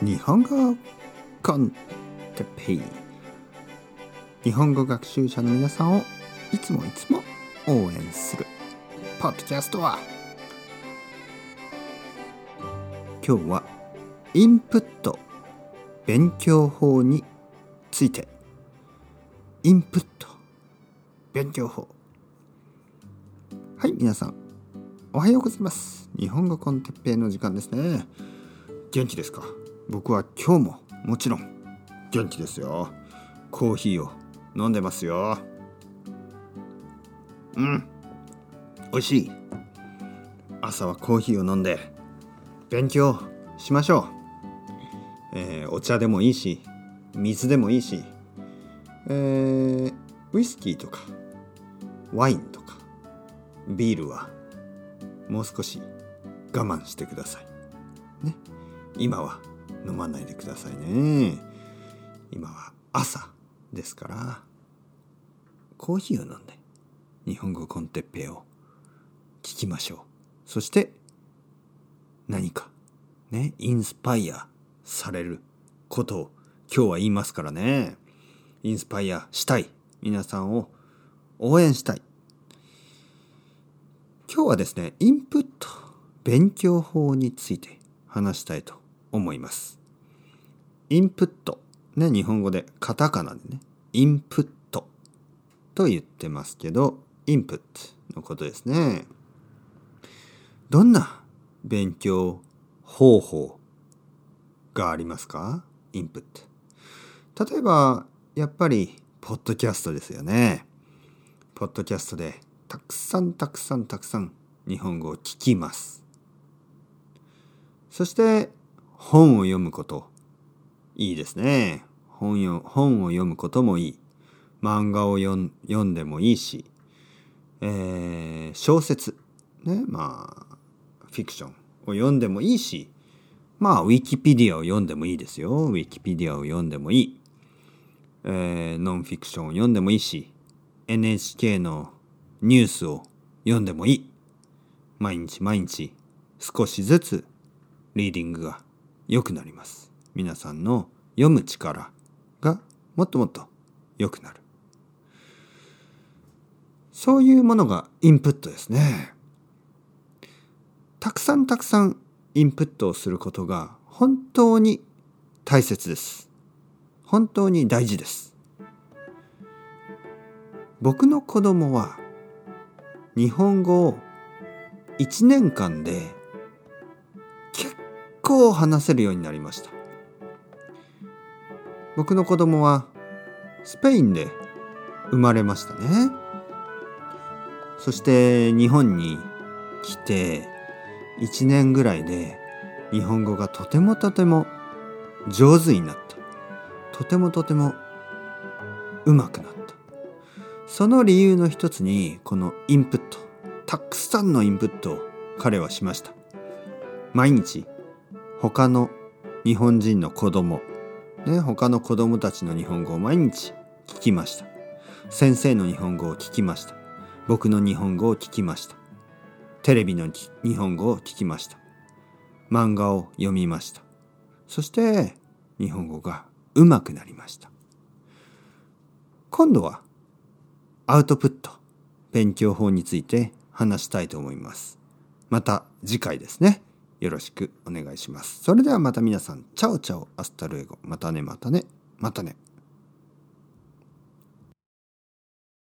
日本語コンテペイ。日本語学習者の皆さんをいつもいつも応援する。ポッドキャストは。今日はインプット勉強法について。インプット勉強法。はい皆さん。おはようございます。日本語コンテッペイの時間ですね。元気ですか？僕は今日ももちろん元気ですよ。コーヒーを飲んでますよ。うん。美味しい。朝はコーヒーを飲んで勉強しましょう、えー、お茶でもいいし水でもいいし、えー、ウイスキーとかワインとかビールはもう少し我慢してください。ね。今は飲まないでくださいね。今は朝ですからコーヒーを飲んで日本語コンテッペイを聞きましょう。そして何かねインスパイアされることを今日は言いますからね。インスパイアしたい。皆さんを応援したい。今日はですねインプット勉強法について話したいと思います。インプット。ね、日本語でカタカナでね、インプットと言ってますけど、インプットのことですね。どんな勉強方法がありますか？インプット。例えば、やっぱり、ポッドキャストですよね。ポッドキャストでたくさんたくさんたくさん日本語を聞きます。そして本を読むこと。いいですね。本よ本を読むこともいい。漫画を読んでもいいし、えー、小説。ねまあフィクションを読んでもいいし。まあウィキペディアを読んでもいいですよ。ウィキペディアを読んでもいい、えー、ノンフィクションを読んでもいいし。NHK のニュースを読んでもいい。毎日毎日少しずつリーディングが。良くなります。皆さんの読む力がもっともっと良くなる。そういうものがインプットですね。たくさんたくさんインプットをすることが本当に大切です。本当に大事です。僕の子供は日本語を1年間で構話せるようになりました。僕の子供はスペインで生まれましたね。そして日本に来て1年ぐらいで日本語がとてもとても上手になった。とてもとてもうまくなった。その理由の一つにこのインプットたくさんのインプットを彼はしました。毎日他の日本人の子供ね他の子供たちの日本語を毎日聞きました。先生の日本語を聞きました。僕の日本語を聞きました。テレビの日本語を聞きました。漫画を読みました。そして日本語がうまくなりました。今度はアウトプット勉強法について話したいと思います。また次回ですね。よろしくお願いします。それではまた皆さん、 ciao ciao、hasta luego。またね、またね、またね。